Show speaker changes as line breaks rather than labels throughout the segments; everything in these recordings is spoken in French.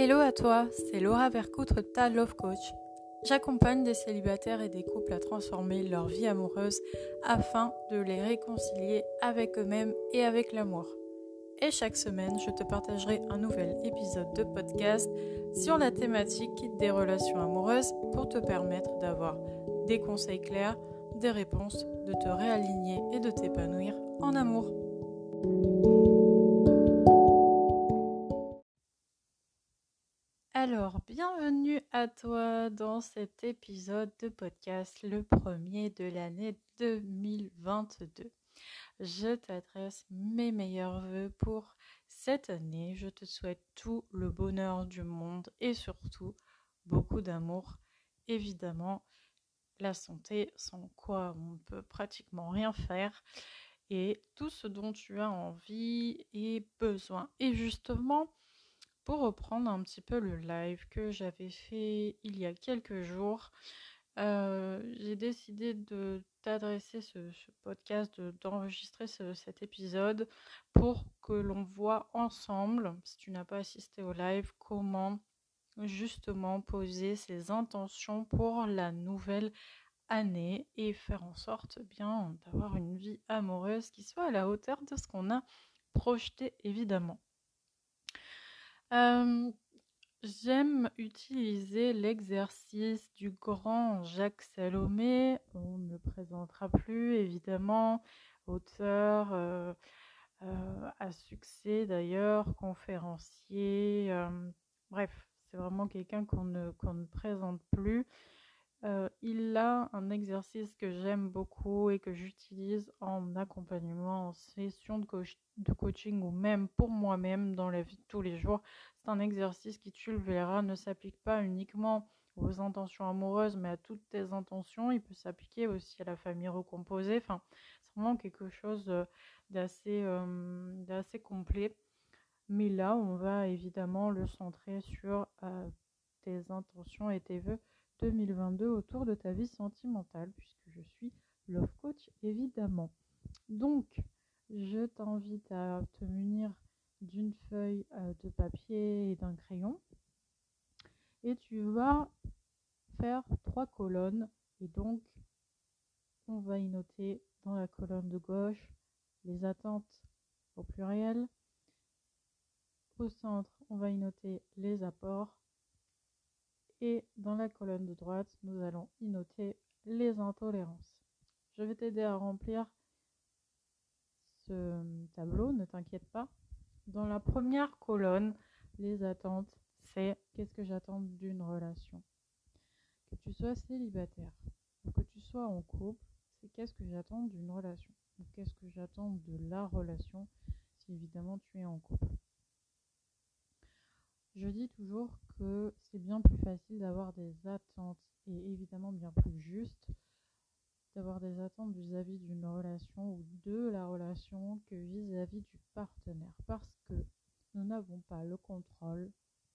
Hello à toi, c'est Laura Vercoutre, ta Love Coach. J'accompagne des célibataires et des couples à transformer leur vie amoureuse afin de les réconcilier avec eux-mêmes et avec l'amour. Et chaque semaine, je te partagerai un nouvel épisode de podcast sur la thématique des relations amoureuses pour te permettre d'avoir des conseils clairs, des réponses, de te réaligner et de t'épanouir en amour. Alors, bienvenue à toi dans cet épisode de podcast, le premier de l'année 2022. Je t'adresse mes meilleurs voeux pour cette année. Je te souhaite tout le bonheur du monde et surtout beaucoup d'amour. Évidemment, la santé, sans quoi on ne peut pratiquement rien faire. Et tout ce dont tu as envie et besoin. Et justement, pour reprendre un petit peu le live que j'avais fait il y a quelques jours, euh, j'ai décidé de t'adresser ce, podcast, d'enregistrer cet épisode pour que l'on voit ensemble, si tu n'as pas assisté au live, comment justement poser ses intentions pour la nouvelle année et faire en sorte bien d'avoir une vie amoureuse qui soit à la hauteur de ce qu'on a projeté évidemment. J'aime utiliser l'exercice du grand Jacques Salomé. On ne présentera plus, évidemment. Auteur euh, euh, à succès d'ailleurs, conférencier. bref, c'est vraiment quelqu'un qu'on ne, qu'on ne présente plus. Euh, il a un exercice que j'aime beaucoup et que j'utilise en accompagnement, en session de, coaching ou même pour moi-même dans la vie tous les jours. C'est un exercice qui, tu le verras, ne s'applique pas uniquement aux intentions amoureuses, mais à toutes tes intentions. Il peut s'appliquer aussi à la famille recomposée. Enfin, c'est vraiment quelque chose euh, d'assez, euh, complet. Mais là, on va évidemment le centrer sur tes intentions et tes vœux 2022 autour de ta vie sentimentale, puisque je suis love coach évidemment. Donc, je t'invite à te munir d'une feuille euh, de papier et d'un crayon. Et tu vas faire trois colonnes. Et donc, on va y noter dans la colonne de gauche les attentes au pluriel. Au centre, on va y noter les apports et dans la colonne de droite, nous allons y noter les intolérances. Je vais t'aider à remplir ce tableau, ne t'inquiète pas. Dans la première colonne, les attentes, c'est qu'est-ce que j'attends d'une relation. Que tu sois célibataire ou que tu sois en couple, c'est qu'est-ce que j'attends d'une relation. Ou qu'est-ce que j'attends de la relation si évidemment tu es en couple. Je dis toujours que c'est bien plus facile d'avoir des attentes et évidemment bien plus juste d'avoir des attentes vis-à-vis d'une relation ou de la relation que vis-à-vis du partenaire parce que nous n'avons pas le contrôle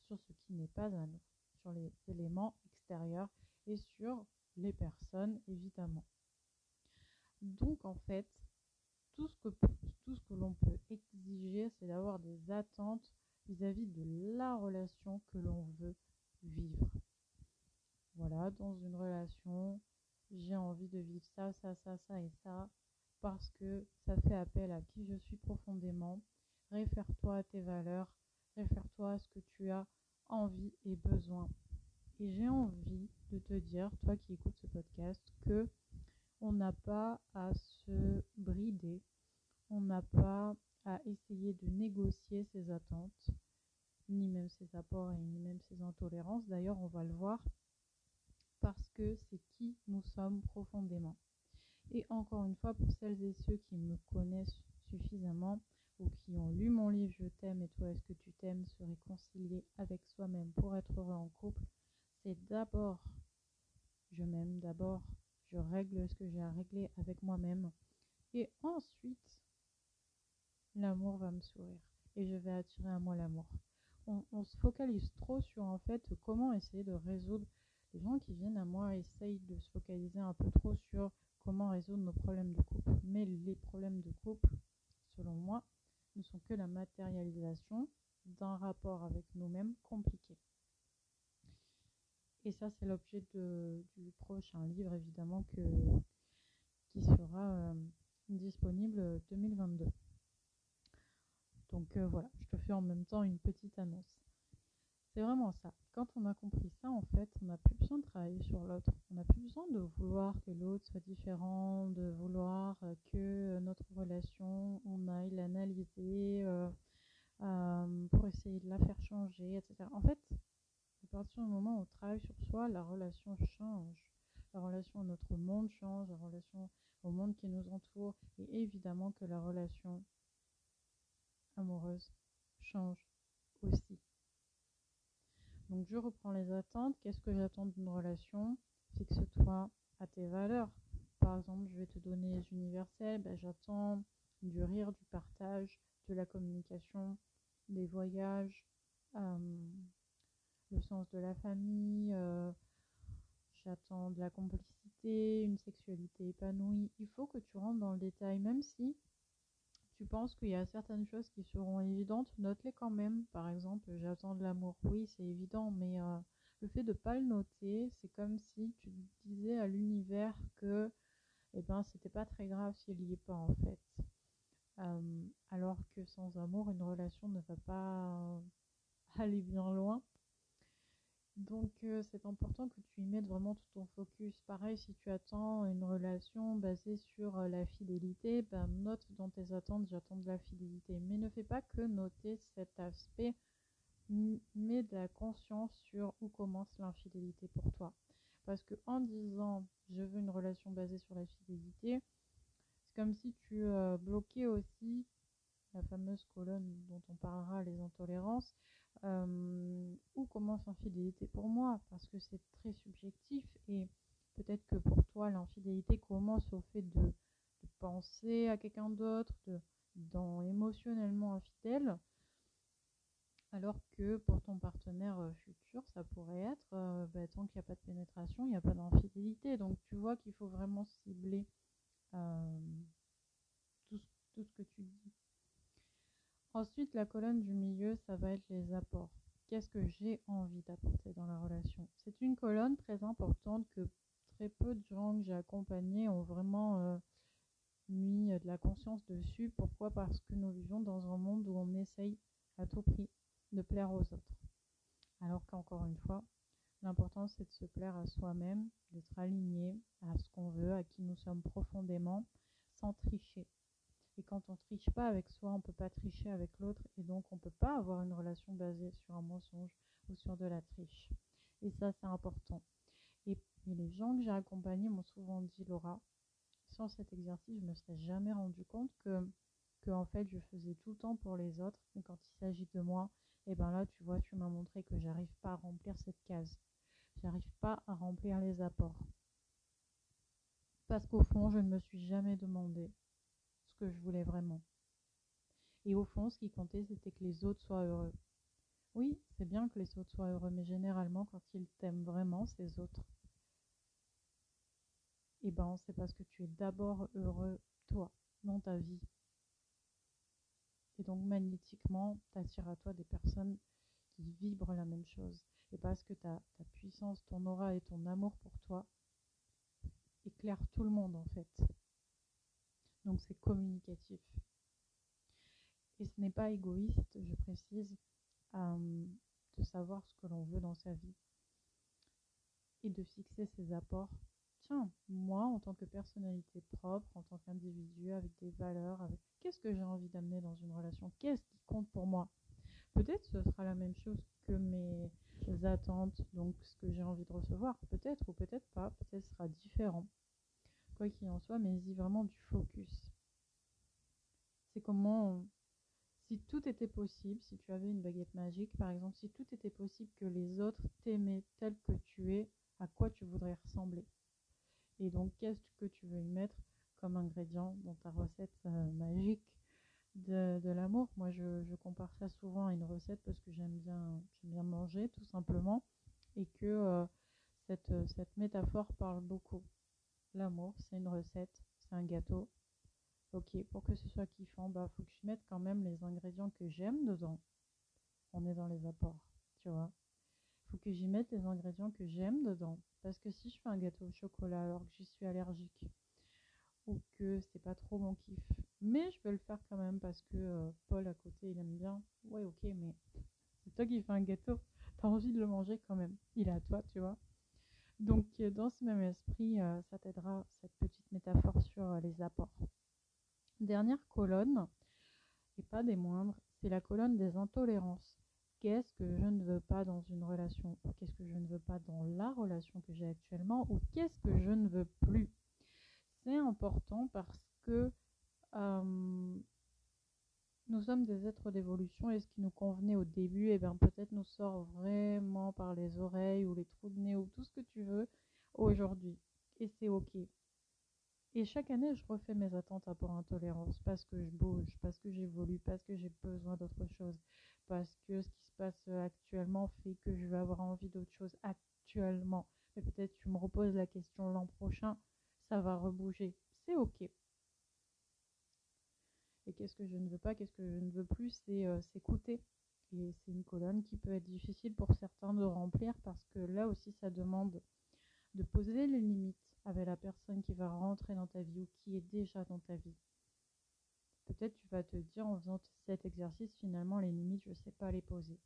sur ce qui n'est pas à nous, sur les éléments extérieurs et sur les personnes évidemment. Donc en fait, tout ce que, tout ce que l'on peut exiger, c'est d'avoir des attentes vis-à-vis de la relation que l'on veut vivre. Voilà, dans une relation, j'ai envie de vivre ça, ça, ça, ça et ça, parce que ça fait appel à qui je suis profondément. Réfère-toi à tes valeurs, réfère-toi à ce que tu as envie et besoin. Et j'ai envie de te dire, toi qui écoutes ce podcast, que on n'a pas à se brider, on n'a pas à essayer de négocier ses attentes, ni même ses apports et ni même ses intolérances. D'ailleurs, on va le voir parce que c'est qui nous sommes profondément. Et encore une fois, pour celles et ceux qui me connaissent suffisamment ou qui ont lu mon livre Je t'aime et toi est-ce que tu t'aimes, se réconcilier avec soi-même pour être heureux en couple, c'est d'abord je m'aime, d'abord je règle ce que j'ai à régler avec moi-même et ensuite l'amour va me sourire et je vais attirer à moi l'amour. On, se focalise trop sur en fait comment essayer de résoudre. Les gens qui viennent à moi essayent de se focaliser un peu trop sur comment résoudre nos problèmes de couple. Mais les problèmes de couple, selon moi, ne sont que la matérialisation d'un rapport avec nous-mêmes compliqué. Et ça, c'est l'objet du prochain livre, évidemment, que, qui sera euh, disponible 2022. Donc euh, voilà, je te fais en même temps une petite annonce. C'est vraiment ça. Quand on a compris ça, en fait, on n'a plus besoin de travailler sur l'autre. On n'a plus besoin de vouloir que l'autre soit différent, de vouloir euh, que notre relation, on aille l'analyser euh, euh, pour essayer de la faire changer, etc. En fait, à partir du moment où on travaille sur soi, la relation change. La relation à notre monde change, la relation au monde qui nous entoure, et évidemment que la relation amoureuse change aussi. Donc je reprends les attentes. Qu'est-ce que j'attends d'une relation? Fixe-toi à tes valeurs. Par exemple, je vais te donner les universels. Ben, j'attends du rire, du partage, de la communication, des voyages, euh, le sens de la famille. Euh, j'attends de la complicité, une sexualité épanouie. Il faut que tu rentres dans le détail, même si tu penses qu'il y a certaines choses qui seront évidentes, note-les quand même. Par exemple, j'attends de l'amour. Oui, c'est évident, mais euh, le fait de ne pas le noter, c'est comme si tu disais à l'univers que eh ben, c'était pas très grave s'il n'y est pas en fait. Euh, alors que sans amour, une relation ne va pas aller bien loin. Donc euh, c'est important que tu y mettes vraiment tout ton focus. Pareil, si tu attends une relation basée sur euh, la fidélité, ben, note dans tes attentes, j'attends de la fidélité. Mais ne fais pas que noter cet aspect, mets de la conscience sur où commence l'infidélité pour toi. Parce que en disant je veux une relation basée sur la fidélité, c'est comme si tu euh, bloquais aussi la fameuse colonne dont on parlera, les intolérances, euh, où commence l'infidélité pour moi Parce que c'est très subjectif et peut-être que pour toi, l'infidélité commence au fait de, penser à quelqu'un d'autre, de, dans émotionnellement infidèle, alors que pour ton partenaire euh, futur, ça pourrait être, euh, bah, tant qu'il n'y a pas de pénétration, il n'y a pas d'infidélité. Donc tu vois qu'il faut vraiment cibler tout ce que tu dis. Ensuite, la colonne du milieu, ça va être les apports. Qu'est-ce que j'ai envie d'apporter dans la relation? C'est une colonne très importante que très peu de gens que j'ai accompagnés ont vraiment euh, mis de la conscience dessus. Pourquoi? Parce que nous vivons dans un monde où on essaye à tout prix de plaire aux autres. Alors qu'encore une fois, l'important c'est de se plaire à soi-même, d'être aligné à ce qu'on veut, à qui nous sommes profondément, sans tricher. Et quand on triche pas avec soi, on peut pas tricher avec l'autre et donc on peut pas avoir une relation basée sur un mensonge ou sur de la triche. Et ça, c'est important. Et, les gens que j'ai accompagnés m'ont souvent dit, Laura, sans cet exercice, je me serais jamais rendu compte que, que en fait, je faisais tout le temps pour les autres, mais quand il s'agit de moi, et eh ben là, tu vois, tu m'as montré que j'arrive pas à remplir cette case. J'arrive pas à remplir les apports. Parce qu'au fond, je ne me suis jamais demandé je voulais vraiment. Et au fond, ce qui comptait, c'était que les autres soient heureux. Oui, c'est bien que les autres soient heureux, mais généralement, quand ils t'aiment vraiment, ces autres, eh ben, c'est parce que tu es d'abord heureux, toi, dans ta vie. Et donc, magnétiquement, t'attires à toi des personnes qui vibrent la même chose. Et parce que ta, ta puissance, ton aura et ton amour pour toi éclairent tout le monde, en fait. Donc c'est communicatif. Et ce n'est pas égoïste, je précise, euh, de savoir ce que l'on veut dans sa vie et de fixer ses apports. Tiens, moi, en tant que personnalité propre, en tant qu'individu, avec des valeurs, avec qu'est-ce que j'ai envie d'amener dans une relation? Qu'est-ce qui compte pour moi? Peut-être ce sera la même chose que mes attentes, donc ce que j'ai envie de recevoir, peut-être ou peut-être pas, peut-être sera différent quoi qu'il en soit, mais y vraiment du focus. C'est comment, si tout était possible, si tu avais une baguette magique, par exemple, si tout était possible que les autres t'aimaient tel que tu es, à quoi tu voudrais ressembler? Et donc, qu'est-ce que tu veux y mettre comme ingrédient dans ta recette euh, magique de, l'amour? Moi, je, compare ça souvent à une recette parce que j'aime bien, bien manger, tout simplement, et que euh, cette, cette métaphore parle beaucoup. L'amour, c'est une recette, c'est un gâteau. Ok, pour que ce soit kiffant, bah faut que je mette quand même les ingrédients que j'aime dedans. on est dans les apports, tu vois. Il faut que j'y mette les ingrédients que j'aime dedans. Parce que si je fais un gâteau au chocolat alors que j'y suis allergique, ou que c'est pas trop mon kiff, mais je vais le faire quand parce que euh, Paul à côté il aime bien, ouais ok, mais c'est toi qui fais un gâteau, t'as envie de le manger quand même, il est à toi, tu vois. Donc euh, dans ce même esprit, euh, ça t'aidera cette petite métaphore sur les apports. Dernière colonne, et pas des moindres, c'est la colonne des intolérances. Qu'est-ce que je ne veux pas dans une relation Qu'est-ce que je ne veux pas dans la relation que j'ai actuellement Ou qu'est-ce que je ne veux plus? C'est important parce que nous sommes des êtres d'évolution et ce qui nous convenait au début, eh bien peut-être nous sort vraiment par les oreilles ou les trous de nez ou tout ce que tu veux aujourd'hui. Et c'est ok. Et chaque année, je refais mes attentes à pour intolérance parce que je bouge, parce que j'évolue, parce que j'ai besoin d'autre chose, parce que ce qui se passe actuellement fait que je vais avoir envie d'autre chose actuellement. Mais peut-être tu me reposes la question l'an prochain, ça va rebouger. C'est ok. Et qu'est-ce que je ne veux pas, qu'est-ce que je ne veux plus, c'est euh, s'écouter. Et c'est une colonne qui peut être difficile pour certains de remplir parce que là aussi, ça demande de poser les limites avec la personne qui va rentrer dans ta vie ou qui est déjà dans ta vie. Peut-être tu vas te dire en faisant cet exercice, finalement, les limites, je ne sais pas les poser.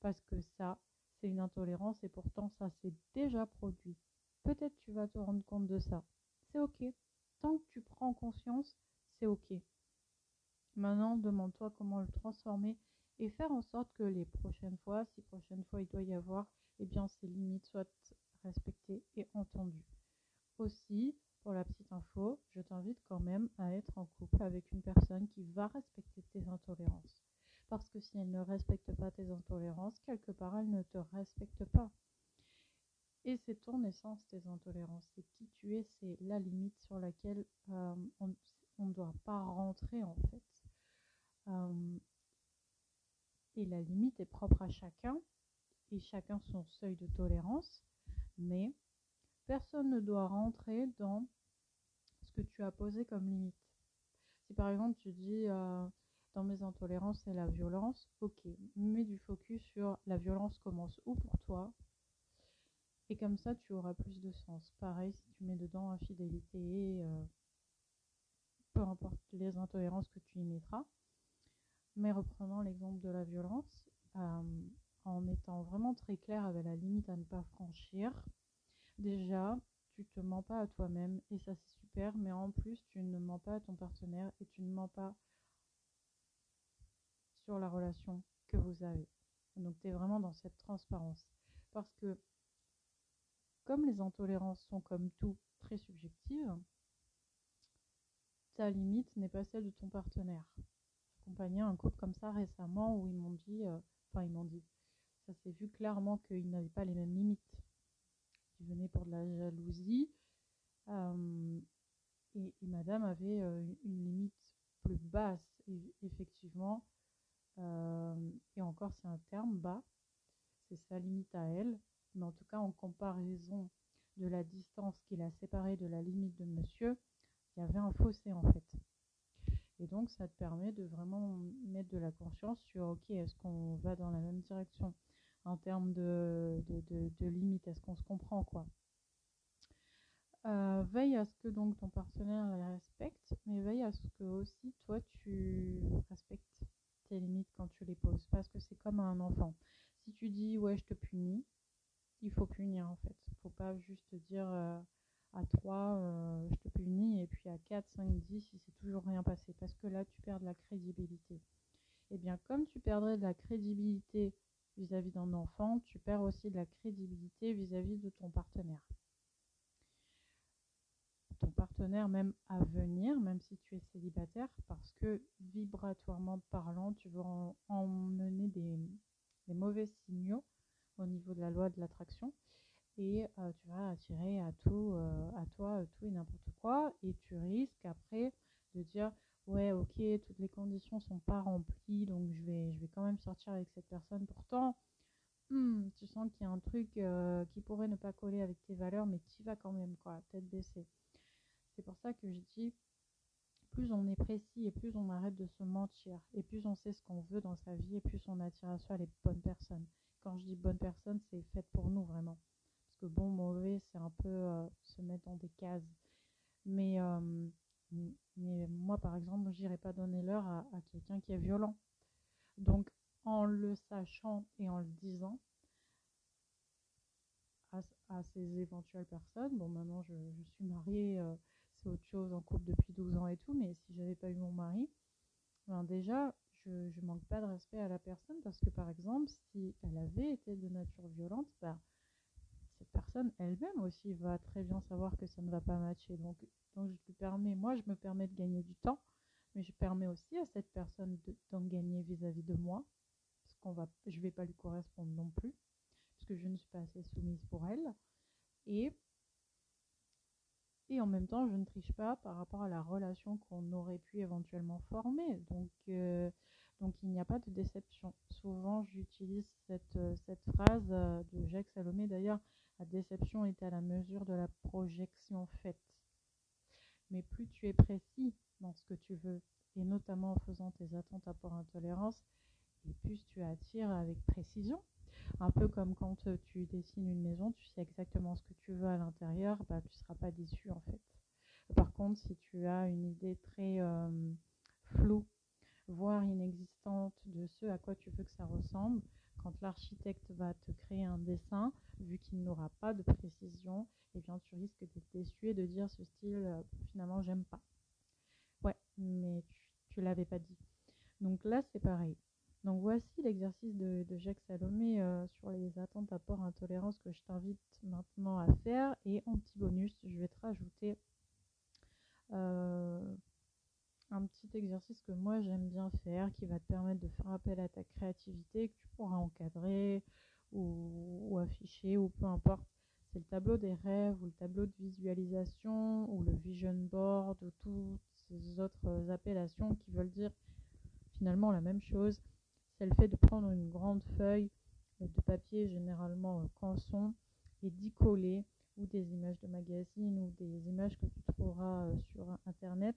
Parce que ça, c'est une intolérance et pourtant ça s'est déjà produit. Peut-être tu vas te rendre compte de ça. C'est ok. Tant que tu prends conscience, c'est ok. Maintenant, demande-toi comment le transformer et faire en sorte que les prochaines fois, si prochaines fois il doit y avoir, eh bien ces limites soient respectées et entendues. Aussi, pour la petite info, je t'invite quand même à être en couple avec une personne qui va respecter tes intolérances. Parce que si elle ne respecte pas tes intolérances, quelque part, elle ne te respecte pas. Et c'est ton essence, tes intolérances. C'est qui tu es, c'est la limite sur laquelle euh, on ne doit pas rentrer en fait. Euh, et la limite est propre à chacun, et chacun son seuil de tolérance, mais personne ne doit rentrer dans ce que tu as posé comme limite. Si par exemple tu dis euh, dans mes intolérances c'est la violence, ok, mets du focus sur la violence commence où pour toi? Et comme ça tu auras plus de sens. Pareil si tu mets dedans infidélité, euh, peu importe les intolérances que tu y mettras. Mais reprenons l'exemple de la violence, euh, en étant vraiment très clair avec la limite à ne pas franchir, Déjà, tu te mens pas à toi-même et ça c'est super, mais en plus tu ne mens pas à ton partenaire et tu ne mens pas sur la relation que vous avez. Donc tu es vraiment dans cette transparence. Parce que comme les intolérances sont comme tout très subjectives, ta limite n'est pas celle de ton partenaire. J'accompagnais un couple comme ça récemment où ils m'ont dit, euh, enfin ils m'ont dit, ça s'est vu clairement qu'ils n'avaient pas les mêmes limites qui venait pour de la jalousie. Euh, et, madame avait euh, une limite plus basse, effectivement. Euh, et encore, c'est un terme bas. C'est sa limite à elle. Mais en tout cas, en comparaison de la distance qui l'a séparée de la limite de monsieur, il y avait un fossé en fait. Et donc, ça te permet de vraiment mettre de la conscience sur, ok, est-ce qu'on va dans la même direction en termes de, de, limites? Est-ce qu'on se comprend quoi? Euh, veille à ce que donc ton partenaire les respecte, mais veille à ce que aussi toi tu respectes tes limites quand tu les poses, parce que c'est comme un enfant. Si tu dis ouais je te punis, il faut punir en fait. Il faut pas juste dire euh, à 3 euh, je te punis et puis à 4, 5, 10 il s'est toujours rien passé, parce que là tu perds de la crédibilité. Et eh bien comme tu perdrais de la crédibilité vis-à-vis d'un enfant, tu perds aussi de la crédibilité vis-à-vis de ton partenaire. Ton partenaire même à venir, même si tu es célibataire, parce que vibratoirement parlant, tu vas emmener des, mauvais signaux au niveau de la loi de l'attraction et euh, tu vas attirer à euh, toi tout et n'importe quoi et tu risques après de dire ouais ok toutes les conditions sont pas remplies donc je vais je vais quand même sortir avec cette personne pourtant hmm, tu sens qu'il y a un truc euh, qui pourrait ne pas coller avec tes valeurs mais tu vas quand même quoi tête baissée c'est pour ça que je dis plus on est précis et plus on arrête de se mentir et plus on sait ce qu'on veut dans sa vie et plus on attire à soi les bonnes personnes. Quand je dis bonnes personnes, c'est fait pour nous vraiment. Parce que bon, mauvais, c'est un peu euh, se mettre dans des cases. Mais, euh, mais moi, par exemple, je n'irai pas donner l'heure à, quelqu'un qui est violent. Donc, en le sachant et en le disant à, ces éventuelles personnes, bon, maintenant je, suis mariée. Euh, c'est autre chose en couple depuis 12 ans et tout, mais si j'avais pas eu mon mari, ben déjà, je, ne manque pas de respect à la personne parce que par exemple, si elle avait été de nature violente, ben, cette personne elle-même aussi va très bien savoir que ça ne va pas matcher. Donc, donc je lui permets, moi je me permets de gagner du temps, mais je permets aussi à cette personne d'en gagner vis-à-vis de moi, parce qu'on va, je vais pas lui correspondre non plus, parce que je ne suis pas assez soumise pour elle. Et et en même temps, je ne triche pas par rapport à la relation qu'on aurait pu éventuellement former. Donc, euh, donc il n'y a pas de déception. Souvent, j'utilise cette, euh, phrase euh, de Jacques Salomé. D'ailleurs, la déception est à la mesure de la projection faite. Mais plus tu es précis dans ce que tu veux, et notamment en faisant tes attentes à port intolérance, et plus tu attires avec précision. Un peu comme quand tu dessines une maison, tu sais exactement ce que tu veux à l'intérieur, bah, tu ne seras pas déçu en fait. Par contre, si tu as une idée très euh, floue, voire inexistante de ce à quoi tu veux que ça ressemble, quand l'architecte va te créer un dessin, vu qu'il n'aura pas de précision, eh bien tu risques d'être déçu et de dire ce style, euh, finalement, j'aime pas. Ouais, mais tu, ne l'avais pas dit. Donc là, c'est pareil. Donc voici l'exercice de, Jacques Salomé euh, sur les attentes à port intolérance que je t'invite maintenant à faire. Et en petit bonus, je vais te rajouter euh, un petit exercice que moi j'aime bien faire qui va te permettre de faire appel à ta créativité que tu pourras encadrer ou, afficher ou peu importe. C'est le tableau des rêves ou le tableau de visualisation ou le vision board ou toutes ces autres appellations qui veulent dire finalement la même chose c'est le fait de prendre une grande feuille de papier, généralement canson, et d'y coller ou des images de magazines ou des images que tu trouveras euh, sur Internet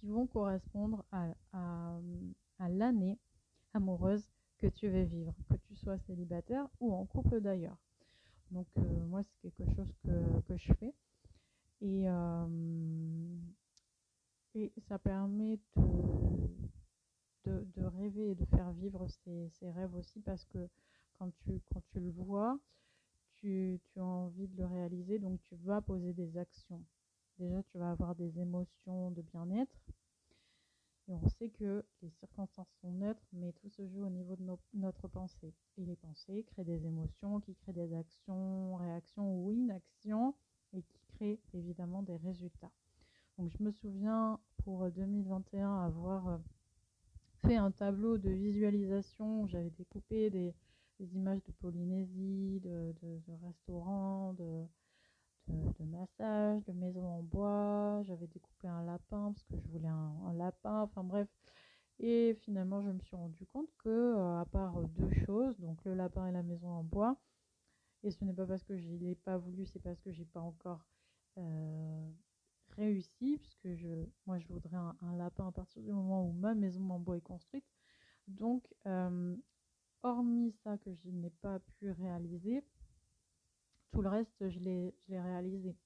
qui vont correspondre à, l'année amoureuse que tu veux vivre, que tu sois célibataire ou en couple d'ailleurs. Donc euh, moi, c'est quelque chose que, je fais. Et, et ça permet de de, rêver et de faire vivre ses, rêves aussi parce que quand tu, quand tu le vois, tu, tu, as envie de le réaliser, donc tu vas poser des actions. Déjà, tu vas avoir des émotions de bien-être. Et on sait que les circonstances sont neutres, mais tout se joue au niveau de notre pensée. Et les pensées créent des émotions, qui créent des actions, réactions ou inactions, et qui créent évidemment des résultats. Donc je me souviens pour 2021 avoir euh, fait un tableau de visualisation. J'avais découpé des, images de Polynésie, de, restaurants, de, de, massage, de maisons en bois. J'avais découpé un lapin parce que je voulais un, lapin. Enfin bref. Et finalement, je me suis rendu compte que, euh, à part deux choses, donc le lapin et la maison en bois, et ce n'est pas parce que je ne l'ai pas voulu, c'est parce que j'ai pas encore euh, réussi, puisque je, moi je voudrais un, lapin à partir du moment où ma maison en bois est construite. Donc, euh, hormis ça que je n'ai pas pu réaliser, tout le reste je l'ai réalisé,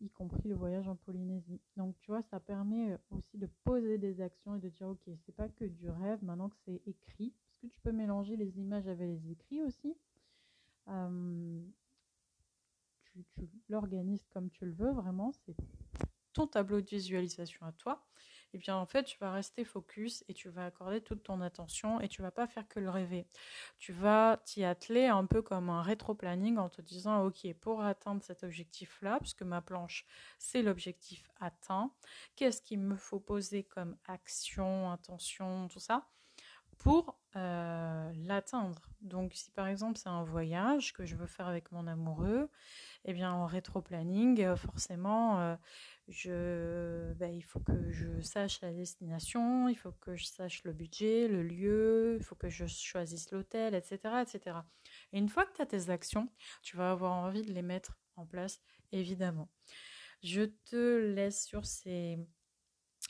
y compris le voyage en Polynésie. Donc, tu vois, ça permet euh, aussi de poser des actions et de dire, ok, c'est pas que du rêve, maintenant que c'est écrit, parce que tu peux mélanger les images avec les écrits aussi. Euh, tu, l'organises comme tu le veux, vraiment, c'est ton tableau de visualisation à toi, eh bien en fait tu vas rester focus et tu vas accorder toute ton attention et tu vas pas faire que le rêver. Tu vas t'y atteler un peu comme un rétro-planning en te disant ok pour atteindre cet objectif là, puisque ma planche c'est l'objectif atteint, qu'est-ce qu'il me faut poser comme action, intention, tout ça pour euh, l'atteindre. Donc si par exemple c'est un voyage que je veux faire avec mon amoureux, eh bien en rétro-planning, euh, forcément, euh, je, ben, il faut que je sache la destination, il faut que je sache le budget, le lieu, il faut que je choisisse l'hôtel, etc., etc. Et une fois que tu as tes actions, tu vas avoir envie de les mettre en place, évidemment. Je te laisse sur ces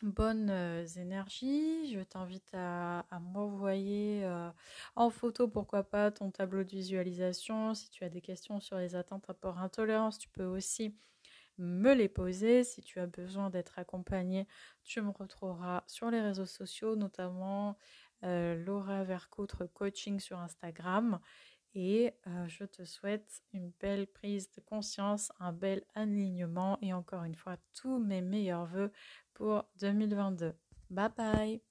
bonnes euh, énergies. Je t'invite à, m'envoyer euh, en photo, pourquoi pas, ton tableau de visualisation. Si tu as des questions sur les attentes rapport intolérance, tu peux aussi me les poser. Si tu as besoin d'être accompagné, tu me retrouveras sur les réseaux sociaux, notamment euh, Laura Vercoutre Coaching sur Instagram. Et je te souhaite une belle prise de conscience, un bel alignement et encore une fois tous mes meilleurs voeux pour 2022. Bye bye